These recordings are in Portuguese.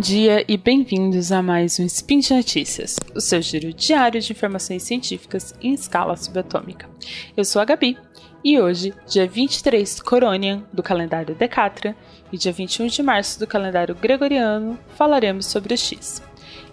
dia e bem-vindos a mais um Spin de Notícias, o seu giro diário de informações científicas em escala subatômica. Eu sou a Gabi e hoje, dia 23 Coronian do calendário Decatra e dia 21 de março do calendário Gregoriano, falaremos sobre o X.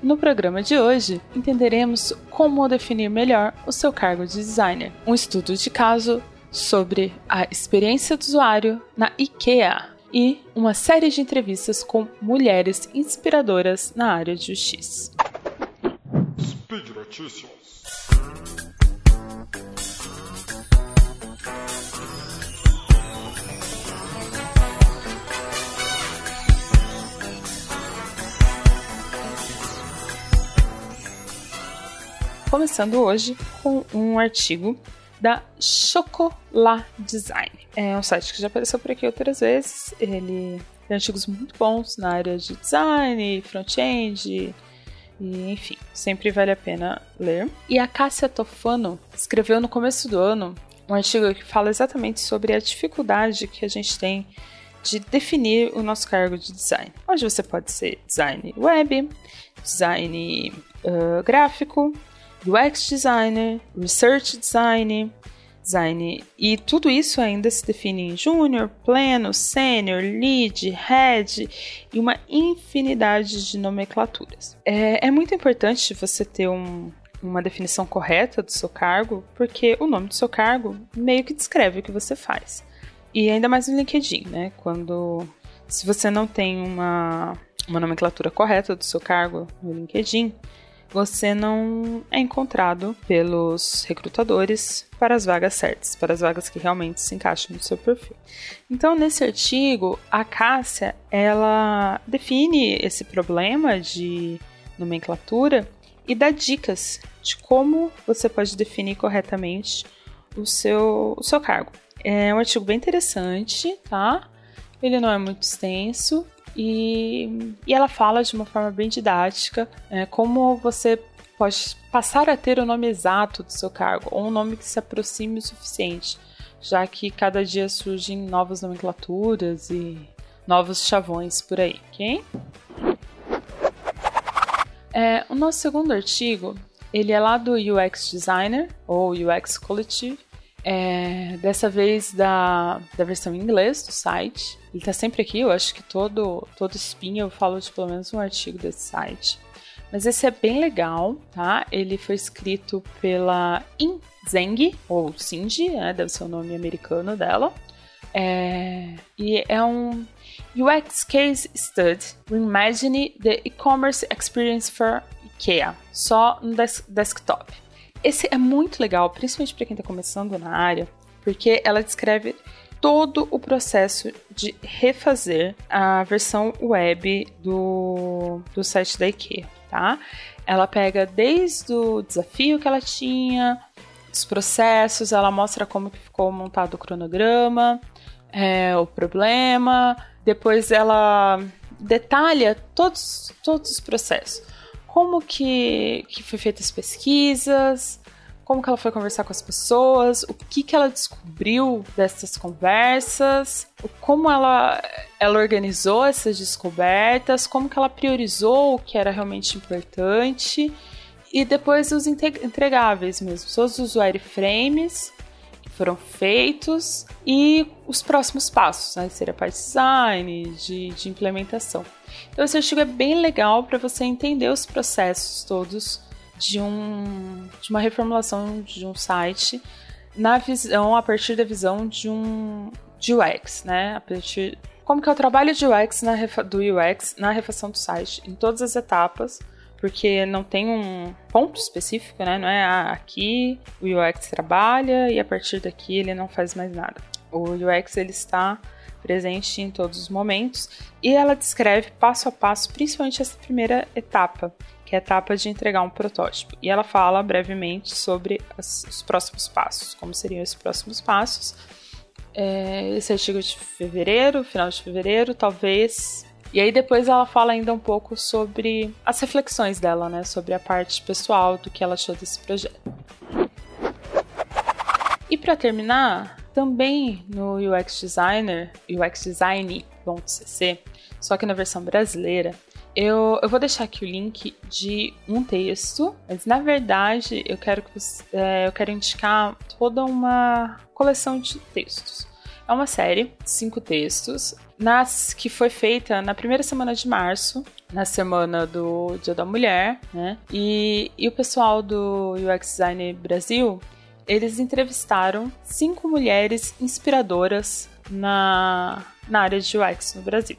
No programa de hoje, entenderemos como definir melhor o seu cargo de designer, um estudo de caso sobre a experiência do usuário na IKEA e uma série de entrevistas com mulheres inspiradoras na área de UX. Speed Notícias. Começando hoje com um artigo da Chocolat Design. É um site que já apareceu por aqui outras vezes. Ele tem artigos muito bons na área de design, front-end, e, enfim, sempre vale a pena ler. E a Cássia Tofano escreveu no começo do ano um artigo que fala exatamente sobre a dificuldade que a gente tem de definir o nosso cargo de design. Hoje você pode ser design web, design uh, gráfico, UX designer, research design, design e tudo isso ainda se define em júnior, pleno, sênior, lead, head e uma infinidade de nomenclaturas. É, é muito importante você ter um, uma definição correta do seu cargo, porque o nome do seu cargo meio que descreve o que você faz. E ainda mais no LinkedIn, né? Quando se você não tem uma, uma nomenclatura correta do seu cargo no LinkedIn, você não é encontrado pelos recrutadores para as vagas certas, para as vagas que realmente se encaixam no seu perfil. Então, nesse artigo, a Cássia, ela define esse problema de nomenclatura e dá dicas de como você pode definir corretamente o seu, o seu cargo. É um artigo bem interessante, tá? Ele não é muito extenso e, e ela fala de uma forma bem didática é, como você pode passar a ter o nome exato do seu cargo, ou um nome que se aproxime o suficiente, já que cada dia surgem novas nomenclaturas e novos chavões por aí, ok? É, o nosso segundo artigo, ele é lá do UX Designer, ou UX Collective, é, dessa vez da, da versão em inglês do site. Ele tá sempre aqui, eu acho que todo, todo spin eu falo de pelo menos um artigo desse site. Mas esse é bem legal, tá? Ele foi escrito pela In Zeng, ou Cindy, né? deve ser o nome americano dela. É, e é um UX Case Study Reimagine the E-Commerce Experience for IKEA, só no des desktop. Esse é muito legal, principalmente para quem está começando na área, porque ela descreve todo o processo de refazer a versão web do, do site da IKEA, tá? Ela pega desde o desafio que ela tinha, os processos, ela mostra como que ficou montado o cronograma, é, o problema, depois ela detalha todos, todos os processos como que, que foi feitas as pesquisas, como que ela foi conversar com as pessoas, o que que ela descobriu dessas conversas, como ela, ela organizou essas descobertas, como que ela priorizou o que era realmente importante? E depois os entregáveis mesmo, todos os wireframes foram feitos e os próximos passos, né, seria parte de design, de, de implementação. Então esse artigo é bem legal para você entender os processos todos de, um, de uma reformulação de um site na visão, a partir da visão de um de UX, né? A partir como que é o trabalho de UX na, do UX na refação do site, em todas as etapas, porque não tem um ponto específico, né? Não é ah, aqui o UX trabalha e a partir daqui ele não faz mais nada. O UX ele está presente em todos os momentos, e ela descreve passo a passo, principalmente essa primeira etapa, que é a etapa de entregar um protótipo. E ela fala brevemente sobre as, os próximos passos, como seriam esses próximos passos. É, esse artigo é de fevereiro, final de fevereiro, talvez. E aí depois ela fala ainda um pouco sobre as reflexões dela, né, sobre a parte pessoal do que ela achou desse projeto. E para terminar, também no UX Designer, UX só que na versão brasileira, Eu, eu vou deixar aqui o link de um texto, mas na verdade eu quero que você, é, eu quero indicar toda uma coleção de textos. É uma série, cinco textos, nas, que foi feita na primeira semana de março, na semana do Dia da Mulher, né? E, e o pessoal do UX Design Brasil, eles entrevistaram cinco mulheres inspiradoras na, na área de UX no Brasil.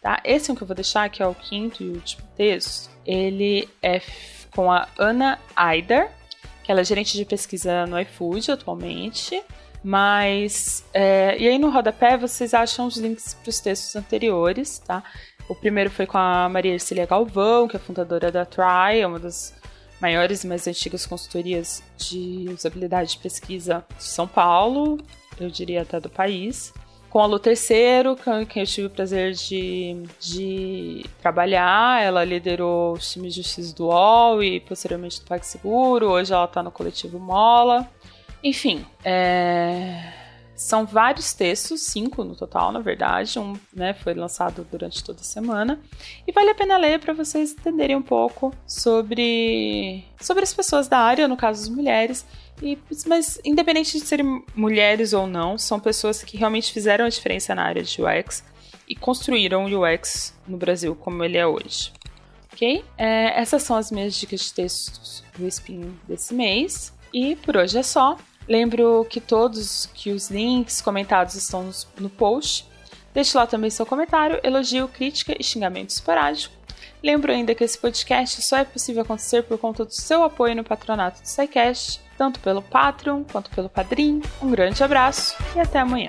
Tá? Esse é o que eu vou deixar, que é o quinto e último texto. Ele é com a Ana Aider, que ela é gerente de pesquisa no iFood atualmente. Mas. É, e aí no rodapé vocês acham os links para os textos anteriores, tá? O primeiro foi com a Maria Ercilia Galvão, que é fundadora da Try, é uma das maiores e mais antigas consultorias de usabilidade de pesquisa de São Paulo, eu diria até do país. Com a Lu Terceiro, quem eu tive o prazer de, de trabalhar, ela liderou os times de justiça do UOL e posteriormente do PagSeguro, hoje ela está no coletivo Mola. Enfim, é... são vários textos, cinco no total, na verdade. Um né, foi lançado durante toda a semana. E vale a pena ler para vocês entenderem um pouco sobre, sobre as pessoas da área, no caso as mulheres. E, mas, independente de serem mulheres ou não, são pessoas que realmente fizeram a diferença na área de UX e construíram o UX no Brasil como ele é hoje. Ok? É, essas são as minhas dicas de textos do Spin desse mês. E por hoje é só. Lembro que todos que os links comentados estão no post. Deixe lá também seu comentário, elogio, crítica e xingamento esporádico. Lembro ainda que esse podcast só é possível acontecer por conta do seu apoio no patronato do SciCast, tanto pelo Patreon quanto pelo Padrim. Um grande abraço e até amanhã.